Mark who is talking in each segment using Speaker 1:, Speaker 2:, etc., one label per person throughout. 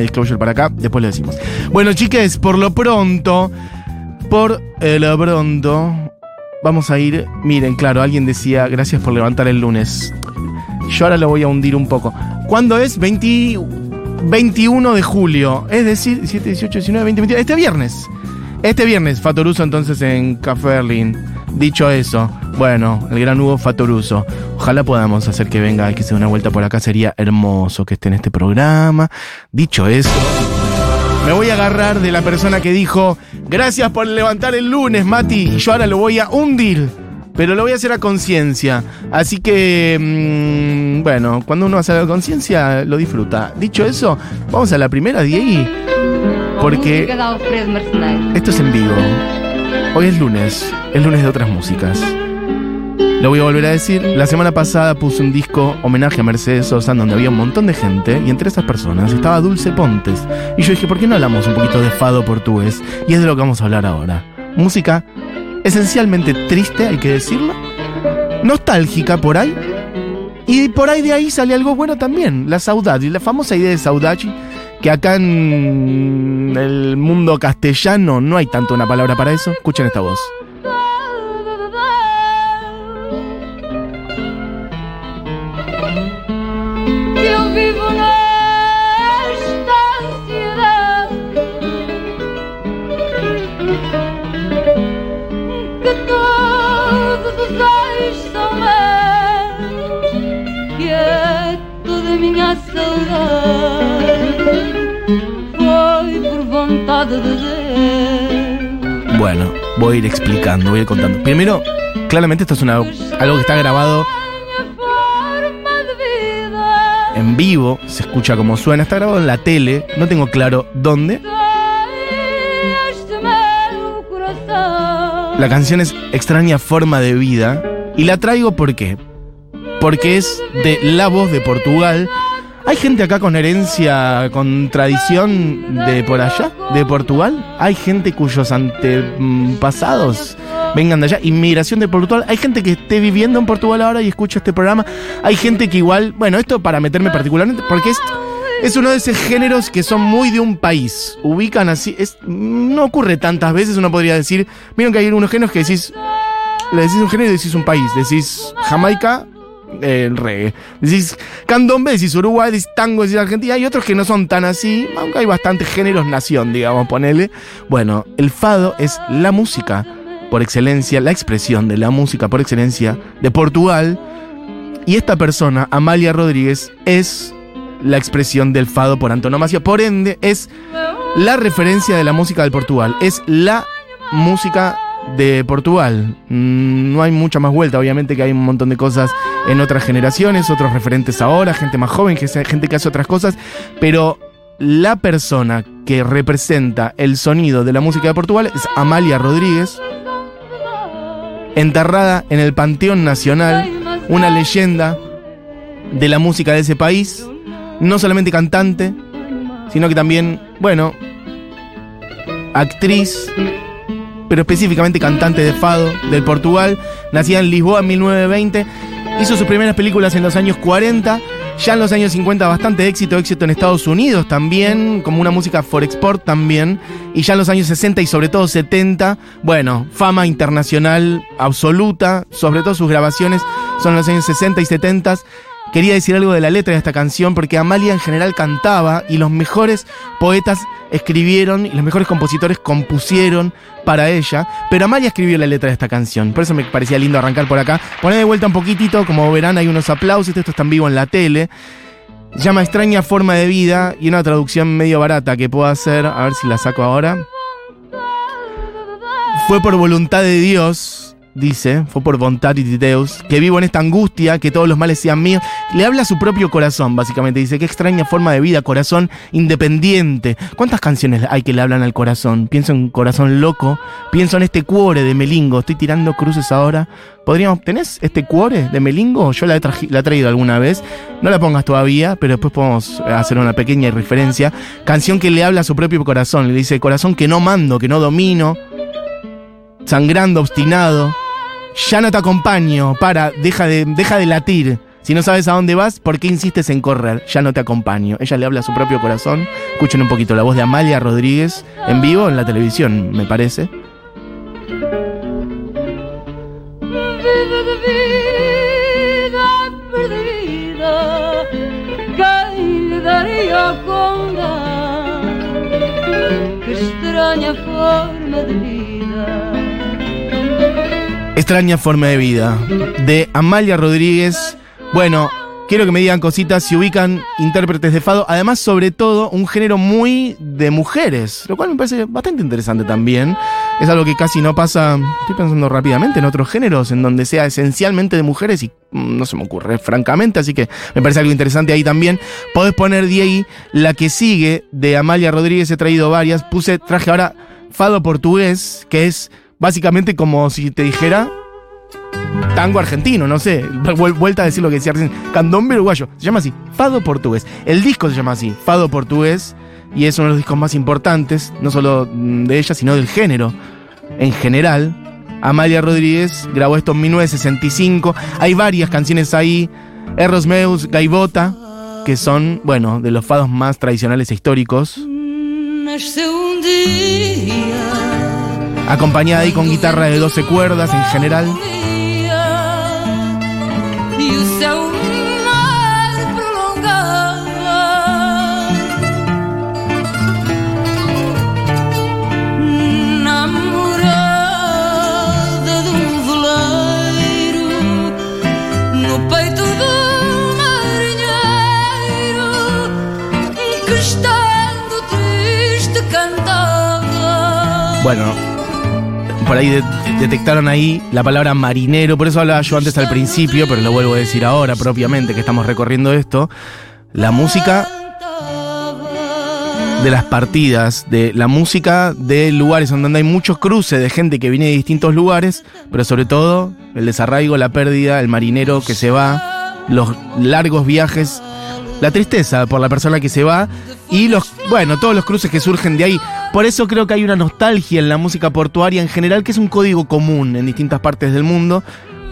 Speaker 1: Disclosure para acá, después lo decimos. Bueno, chiques, por lo pronto, por eh, lo pronto, vamos a ir. Miren, claro, alguien decía, gracias por levantar el lunes. Yo ahora lo voy a hundir un poco. ¿Cuándo es? 20 21 de julio. Es decir, 17, 18, 19, 20, 21. Este viernes. Este viernes, Fatoruso entonces en Café Berlín. Dicho eso, bueno, el gran Hugo Fatoruso. Ojalá podamos hacer que venga y que se dé una vuelta por acá. Sería hermoso que esté en este programa. Dicho eso, me voy a agarrar de la persona que dijo, gracias por levantar el lunes, Mati, y yo ahora lo voy a hundir. Pero lo voy a hacer a conciencia. Así que, mm, bueno, cuando uno hace a conciencia, lo disfruta. Dicho eso, vamos a la primera, Diego. Porque esto es en vivo. Hoy es lunes, es lunes de otras músicas. Lo voy a volver a decir. La semana pasada puse un disco homenaje a Mercedes Sosa donde había un montón de gente y entre esas personas estaba Dulce Pontes. Y yo dije, ¿por qué no hablamos un poquito de fado portugués? Y es de lo que vamos a hablar ahora. Música esencialmente triste, hay que decirlo. Nostálgica por ahí. Y por ahí de ahí sale algo bueno también, la saudade, la famosa idea de saudade, que acá en el mundo castellano no hay tanto una palabra para eso. Escuchen esta voz.
Speaker 2: Eu vivo todos olhos são meus que minha saudade
Speaker 1: Bueno, voy a ir explicando, voy a ir contando. Primero, claramente esto es una, algo que está grabado en vivo, se escucha como suena, está grabado en la tele, no tengo claro dónde. La canción es Extraña Forma de Vida y la traigo ¿por qué? Porque es de La Voz de Portugal. ¿Hay gente acá con herencia, con tradición de por allá, de Portugal? ¿Hay gente cuyos antepasados vengan de allá? Inmigración de Portugal. ¿Hay gente que esté viviendo en Portugal ahora y escucha este programa? ¿Hay gente que igual, bueno, esto para meterme particularmente, porque es, uno de esos géneros que son muy de un país. Ubican así, es, no ocurre tantas veces, uno podría decir, miren que hay unos géneros que decís, le decís un género y decís un país, decís Jamaica, el reggae. Decís candombe, decís Uruguay, decís tango, decís Argentina. Hay otros que no son tan así, aunque hay bastantes géneros nación, digamos, ponele. Bueno, el fado es la música por excelencia, la expresión de la música por excelencia de Portugal. Y esta persona, Amalia Rodríguez, es la expresión del fado por antonomasia. Por ende, es la referencia de la música del Portugal. Es la música de Portugal. Mm, No hay mucha más vuelta, obviamente que hay un montón de cosas en otras generaciones, otros referentes ahora, gente más joven, gente que hace otras cosas, pero la persona que representa el sonido de la música de Portugal es Amalia Rodríguez, enterrada en el Panteón Nacional, una leyenda de la música de ese país, no solamente cantante, sino que también, bueno, actriz, pero específicamente cantante de fado del Portugal, nacida en Lisboa en 1920, hizo sus primeras películas en los años 40, ya en los años 50 bastante éxito, éxito en Estados Unidos también, como una música for export también, y ya en los años 60 y sobre todo 70, bueno, fama internacional absoluta, sobre todo sus grabaciones son los años 60 y 70. Quería decir algo de la letra de esta canción porque Amalia en general cantaba y los mejores poetas escribieron y los mejores compositores compusieron para ella, pero Amalia escribió la letra de esta canción, por eso me parecía lindo arrancar por acá. Poner de vuelta un poquitito, como verán hay unos aplausos, esto está en vivo en la tele. Llama Extraña Forma de Vida y una traducción medio barata que puedo hacer, a ver si la saco ahora. Fue por voluntad de Dios, dice, fue por voluntad de Deus, que vivo en esta angustia, que todos los males sean míos. Le habla a su propio corazón, básicamente. Dice, qué extraña forma de vida, corazón independiente. ¿Cuántas canciones hay que le hablan al corazón? Pienso en Corazón Loco, pienso en este cuore de Melingo. Estoy tirando cruces ahora. ¿Podríamos, ¿Tenés este cuore de Melingo? Yo la he, la he traído alguna vez. No la pongas todavía, pero después podemos hacer una pequeña referencia. Canción que le habla a su propio corazón. Le dice, corazón que no mando, que no domino sangrando, obstinado. Ya no te acompaño, para, deja de, deja de latir, Si no sabes a dónde vas, ¿por qué insistes en correr? Ya no te acompaño. Ella le habla a su propio corazón. Escuchen un poquito la voz de Amalia Rodríguez en vivo en la televisión, me parece.
Speaker 2: Extraña forma de vida.
Speaker 1: Extraña forma de vida. De Amalia Rodríguez. Bueno, quiero que me digan cositas si ubican intérpretes de fado. Además, sobre todo, un género muy de mujeres. Lo cual me parece bastante interesante también. Es algo que casi no pasa, estoy pensando rápidamente, en otros géneros, en donde sea esencialmente de mujeres y mm, no se me ocurre, francamente. Así que me parece algo interesante ahí también. Podés poner ahí la que sigue de Amalia Rodríguez. He traído varias. Puse, traje ahora fado portugués, que es básicamente como si te dijera tango argentino, no sé, vuel- vuelta a decir lo que decía recién, candombe uruguayo, se llama así, Fado portugués. El disco se llama así, Fado portugués, y es uno de los discos más importantes, no solo mm, de ella, sino del género en general. Amalia Rodríguez grabó esto en 1965, hay varias canciones ahí, Erros Meus, Gaivota, que son, bueno, de los fados más tradicionales e históricos,
Speaker 2: Nasceu um dia.
Speaker 1: Acompañada ahí con guitarra de 12 cuerdas en general.
Speaker 2: O céu mais prolongava Namorada de veleiro No peito do marinheiro Que estando triste cantava
Speaker 1: Bueno, por ahí de- detectaron ahí la palabra marinero, por eso hablaba yo antes al principio, pero lo vuelvo a decir ahora propiamente que estamos recorriendo esto. La música de las partidas, de la música de lugares donde hay muchos cruces de gente que viene de distintos lugares, pero sobre todo el desarraigo, la pérdida, el marinero que se va, los largos viajes, la tristeza por la persona que se va y los, bueno, todos los cruces que surgen de ahí. Por eso creo que hay una nostalgia en la música portuaria en general, que es un código común en distintas partes del mundo.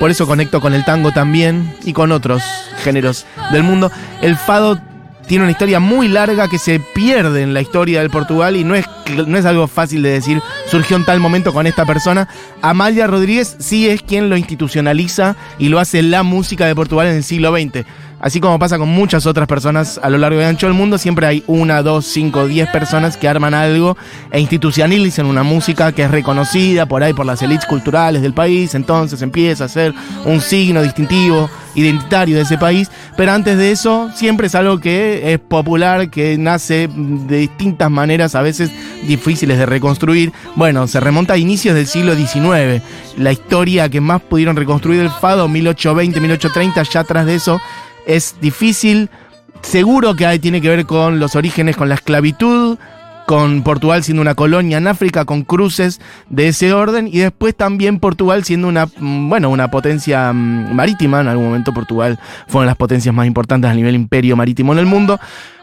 Speaker 1: Por eso conecto con el tango también y con otros géneros del mundo. El fado tiene una historia muy larga que se pierde en la historia del Portugal y no es, no es algo fácil de decir, surgió en tal momento con esta persona. Amalia Rodríguez sí es quien lo institucionaliza y lo hace la música de Portugal en el siglo XX. Así como pasa con muchas otras personas a lo largo y ancho del mundo, siempre hay una, dos, cinco, diez personas que arman algo e institucionalizan una música que es reconocida por ahí por las élites culturales del país, entonces empieza a ser un signo distintivo, identitario de ese país, pero antes de eso siempre es algo que es popular, que nace de distintas maneras, a veces difíciles de reconstruir. Bueno, se remonta a inicios del siglo XIX. La historia que más pudieron reconstruir el fado, 1820, 1830, ya atrás de eso, es difícil. Seguro que tiene que ver con los orígenes, con la esclavitud, con Portugal siendo una colonia en África, con cruces de ese orden, y después también Portugal siendo una, mm, bueno, una potencia mm, marítima. En algún momento Portugal fue una de las potencias más importantes a nivel imperio marítimo en el mundo.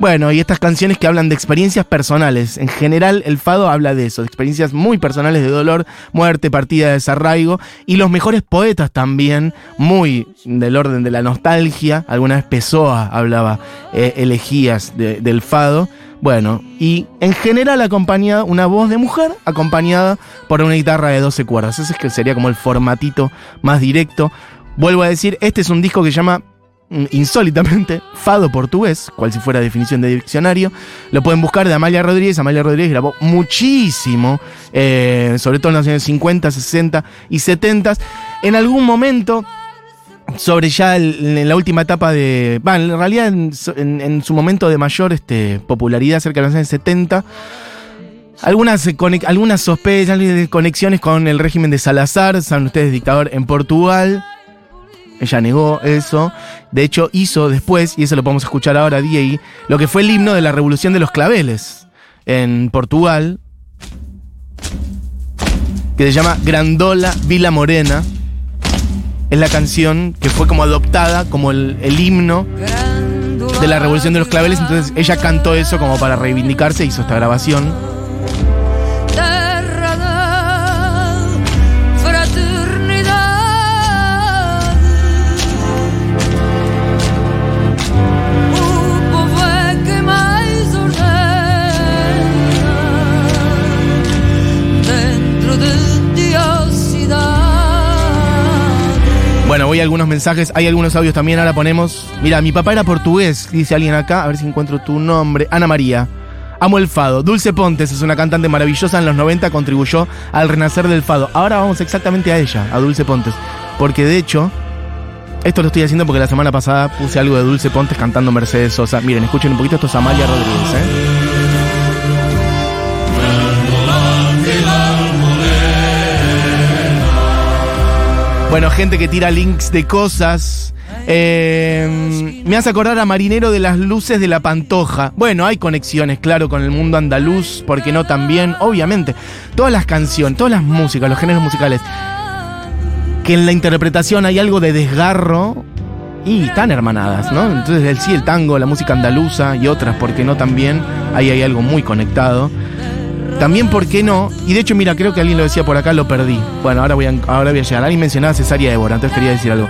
Speaker 1: Bueno, y estas canciones que hablan de experiencias personales. En general, el fado habla de eso, de experiencias muy personales de dolor, muerte, partida, desarraigo. Y los mejores poetas también, muy del orden de la nostalgia. Alguna vez Pessoa hablaba eh, elegías de- del fado. Bueno, y en general acompañada, una voz de mujer acompañada por una guitarra de 12 cuerdas. Ese es que sería como el formatito más directo. Vuelvo a decir, este es un disco que se llama mm, insólitamente, Fado Portugués, cual si fuera definición de diccionario. Lo pueden buscar de Amalia Rodríguez. Amalia Rodríguez grabó muchísimo, eh, sobre todo en los años 50, 60 y 70. En algún momento, sobre ya en la última etapa de. Bueno, en realidad en, su- en- en su momento de mayor este, popularidad, cerca de los años 70. Algunas, algunas sospechas, de conexiones con el régimen de Salazar, saben ustedes, dictador en Portugal. Ella negó eso. De hecho, hizo después, y eso lo podemos escuchar ahora, Diego, lo que fue el himno de la Revolución de los Claveles en Portugal, que se llama Grandola Vila Morena. Es la canción que fue como adoptada como el, el himno de la Revolución de los Claveles. Entonces ella cantó eso como para reivindicarse, hizo esta grabación. Voy a algunos mensajes, hay algunos audios también, ahora ponemos. Mira, mi papá era portugués, dice alguien acá, a ver si encuentro tu nombre. Ana María. Amo el fado. Dulce Pontes es una cantante maravillosa en los 90, contribuyó al renacer del fado. Ahora vamos exactamente a ella, a Dulce Pontes. Porque de hecho, esto lo estoy haciendo porque la semana pasada puse algo de Dulce Pontes cantando Mercedes Sosa. Miren, escuchen un poquito, esto es Amalia Rodríguez, ¿eh? Bueno, gente que tira links de cosas. Eh, me hace acordar a Marinero de las Luces de la Pantoja. Bueno, hay conexiones, claro, con el mundo andaluz, porque no también, obviamente. Todas las canciones, todas las músicas, los géneros musicales, que en la interpretación hay algo de desgarro y están hermanadas, ¿no? Entonces, el sí, el tango, la música andaluza y otras, porque no también, ahí hay algo muy conectado. También, ¿por qué no? Y de hecho, mira, creo que alguien lo decía por acá, lo perdí. Bueno, ahora voy a, ahora voy a llegar. Alguien mencionaba a Cesaria Évora, entonces quería decir algo.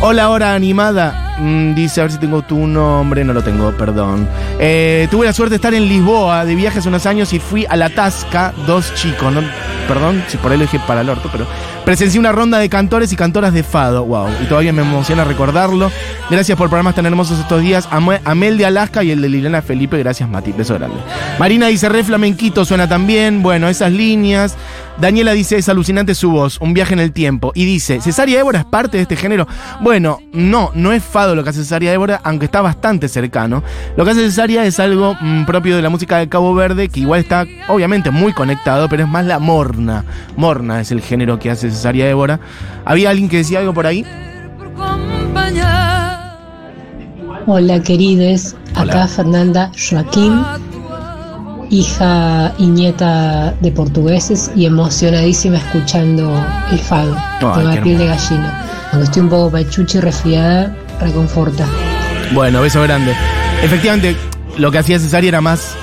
Speaker 1: Hola, hora animada. Mm, dice, a ver si tengo tu nombre. No lo tengo, perdón. Eh, tuve la suerte de estar en Lisboa de viaje hace unos años y fui a la Tasca, dos chicos. ¿no? Perdón si por ahí lo dije para el orto, pero presencié una ronda de cantores y cantoras de fado. Wow, y todavía me emociona recordarlo. Gracias por programas tan hermosos estos días. Ame- Amel de Alaska y el de Liliana Felipe. Gracias, Mati. Beso grande. Marina dice, re flamenquito suena también. Bueno, esas líneas. Daniela dice, es alucinante su voz, un viaje en el tiempo. Y dice, ¿Cesaria Évora es parte de este género? Bueno, no, no es fado lo que hace Cesaria Évora, aunque está bastante cercano. Lo que hace Cesaria es algo mm, propio de la música de Cabo Verde, que igual está obviamente muy conectado, pero es más la morna. Morna es el género que hace Cesaria Évora. ¿Había alguien que decía algo por ahí?
Speaker 3: Hola querides,
Speaker 1: Hola.
Speaker 3: acá Fernanda Joaquín, hija y nieta de portugueses y emocionadísima escuchando el fado. Piel de gallina. Aunque estoy un poco pachucha y resfriada, reconforta.
Speaker 1: Bueno, beso grande. Efectivamente, lo que hacía Cesaria era más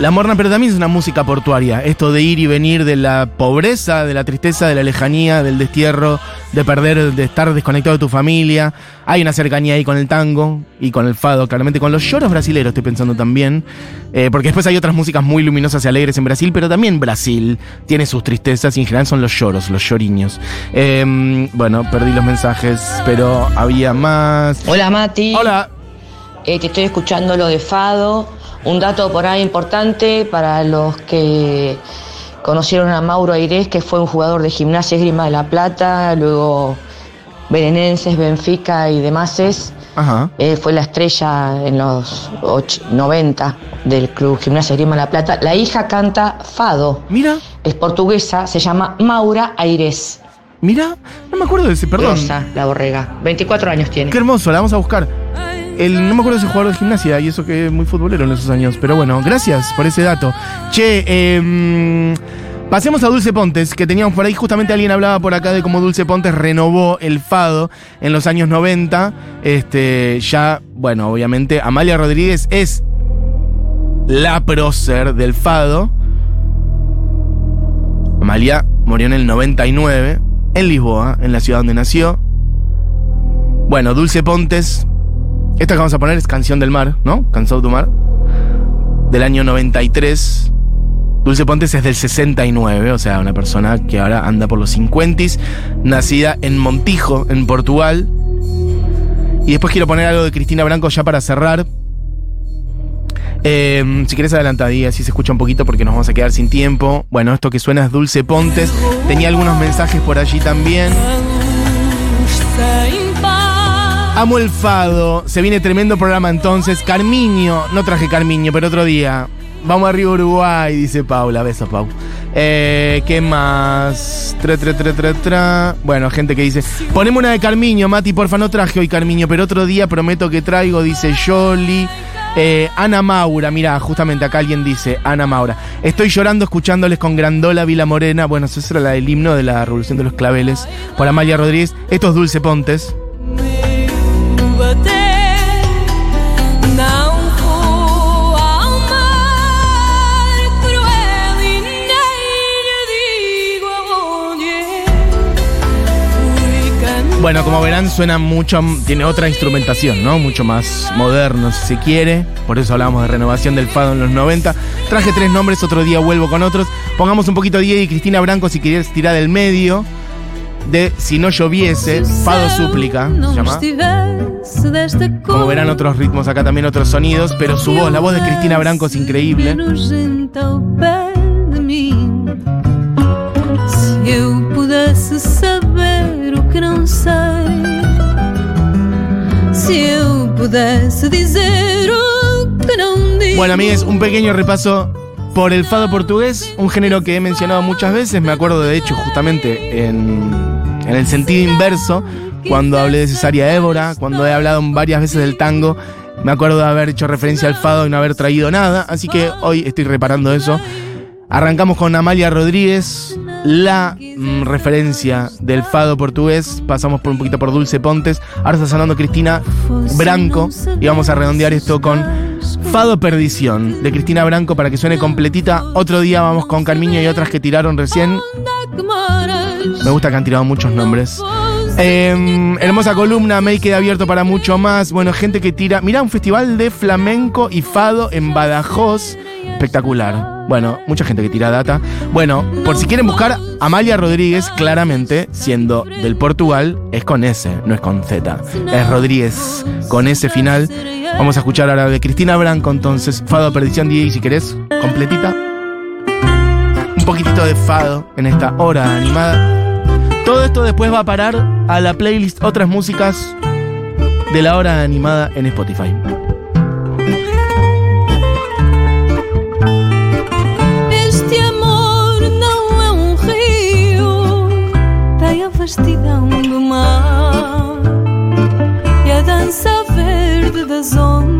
Speaker 1: la morna, pero también es una música portuaria. Esto de ir y venir de la pobreza, de la tristeza, de la lejanía, del destierro, de perder, de estar desconectado de tu familia. Hay una cercanía ahí con el tango y con el fado, claramente con los lloros brasileños estoy pensando también. Eh, porque después hay otras músicas muy luminosas y alegres en Brasil, pero también Brasil tiene sus tristezas y en general son los lloros, los lloriños. Eh, bueno, perdí los mensajes, pero había más.
Speaker 4: Hola Mati,
Speaker 1: Hola.
Speaker 4: Eh, te estoy escuchando lo de Fado. Un dato por ahí importante para los que conocieron a Mauro Airés, que fue un jugador de gimnasia esgrima de La Plata, luego Berenenses, Benfica y demás.
Speaker 1: Ajá.
Speaker 4: Eh, fue la estrella en los och- 90 del club Gimnasia Esgrima de La Plata. La hija canta Fado.
Speaker 1: Mira.
Speaker 4: Es portuguesa, se llama Maura Airés.
Speaker 1: Mira, no me acuerdo de ese, perdón.
Speaker 4: Rosa, la borrega. 24 años tiene.
Speaker 1: Qué hermoso, la vamos a buscar. El, no me acuerdo ese jugador de gimnasia y eso que es muy futbolero en esos años. Pero bueno, gracias por ese dato. Che, eh, pasemos a Dulce Pontes, que teníamos por ahí. Justamente alguien hablaba por acá de cómo Dulce Pontes renovó el fado en los años 90. Este, ya, bueno, obviamente, Amalia Rodríguez es la prócer del fado. Amalia murió en el 99, en Lisboa, en la ciudad donde nació. Bueno, Dulce Pontes. Esta que vamos a poner es Canción del Mar, ¿no? Cansado tu mar. Del año 93. Dulce Pontes es del 69, o sea, una persona que ahora anda por los 50 nacida en Montijo, en Portugal. Y después quiero poner algo de Cristina Branco ya para cerrar. Eh, si querés adelantadía, así se escucha un poquito porque nos vamos a quedar sin tiempo. Bueno, esto que suena es Dulce Pontes. Tenía algunos mensajes por allí también. Amo el fado. Se viene tremendo programa entonces. Carmiño. No traje Carmiño, pero otro día. Vamos arriba Uruguay, dice Paula. Besos, Pau. Eh, ¿Qué más? Tra, tra, tra. Bueno, gente que dice. Poneme una de Carmiño, Mati, porfa, no traje hoy Carmiño, pero otro día prometo que traigo, dice Yoli. Eh, Ana Maura, mira, justamente acá alguien dice, Ana Maura. Estoy llorando escuchándoles con Grandola Vila Morena. Bueno, esa era la himno de la Revolución de los Claveles por Amalia Rodríguez. Esto es Dulce Pontes. Bueno, como verán, suena mucho, tiene otra instrumentación, ¿no? Mucho más moderno, si se quiere. Por eso hablábamos de renovación del fado en los 90. Traje tres nombres, otro día vuelvo con otros. Pongamos un poquito Diego y Cristina Branco si querés tirar del medio. de Si no lloviese, Fado Súplica, se llama. Como verán otros ritmos acá también otros sonidos, pero su voz, la voz de Cristina Branco es increíble. Bueno, amigues, un pequeño repaso por el fado portugués, un género que he mencionado muchas veces, me acuerdo de hecho justamente en, en el sentido inverso, cuando hablé de Cesaria Évora, cuando he hablado varias veces del tango, me acuerdo de haber hecho referencia al fado y no haber traído nada, así que hoy estoy reparando eso. Arrancamos con Amalia Rodríguez, la mm, referencia del fado portugués. Pasamos por un poquito por Dulce Pontes. Ahora está sonando Cristina Branco. Y vamos a redondear esto con Fado Perdición de Cristina Branco para que suene completita. Otro día vamos con Carmiño y otras que tiraron recién. Me gusta que han tirado muchos nombres. Eh, hermosa columna, me queda abierto para mucho más. Bueno, gente que tira. Mirá, un festival de flamenco y fado en Badajoz. Espectacular. Bueno, mucha gente que tira data. Bueno, por si quieren buscar, Amalia Rodríguez, claramente, siendo del Portugal, es con S, no es con Z. Es Rodríguez, con S final. Vamos a escuchar ahora de Cristina Branco, entonces, Fado Perdición DJ, si querés, completita. Un poquitito de Fado en esta hora animada. Todo esto después va a parar a la playlist Otras Músicas de la hora animada en Spotify.
Speaker 5: Vastidão do mar e a dança verde das ondas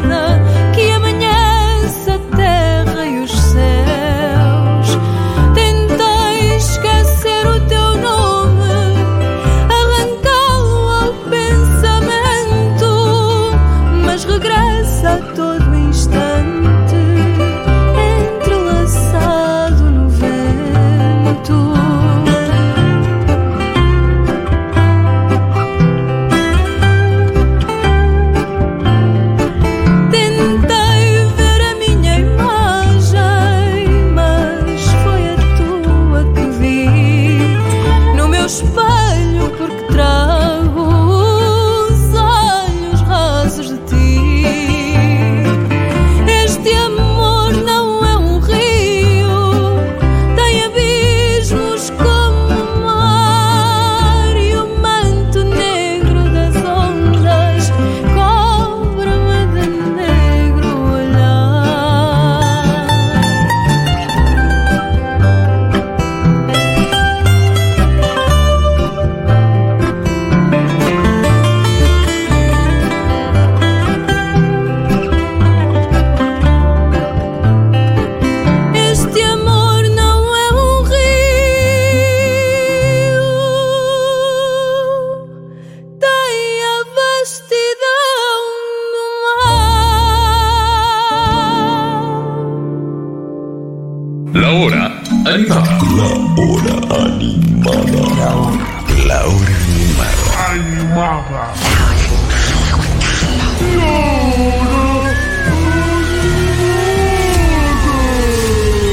Speaker 2: love.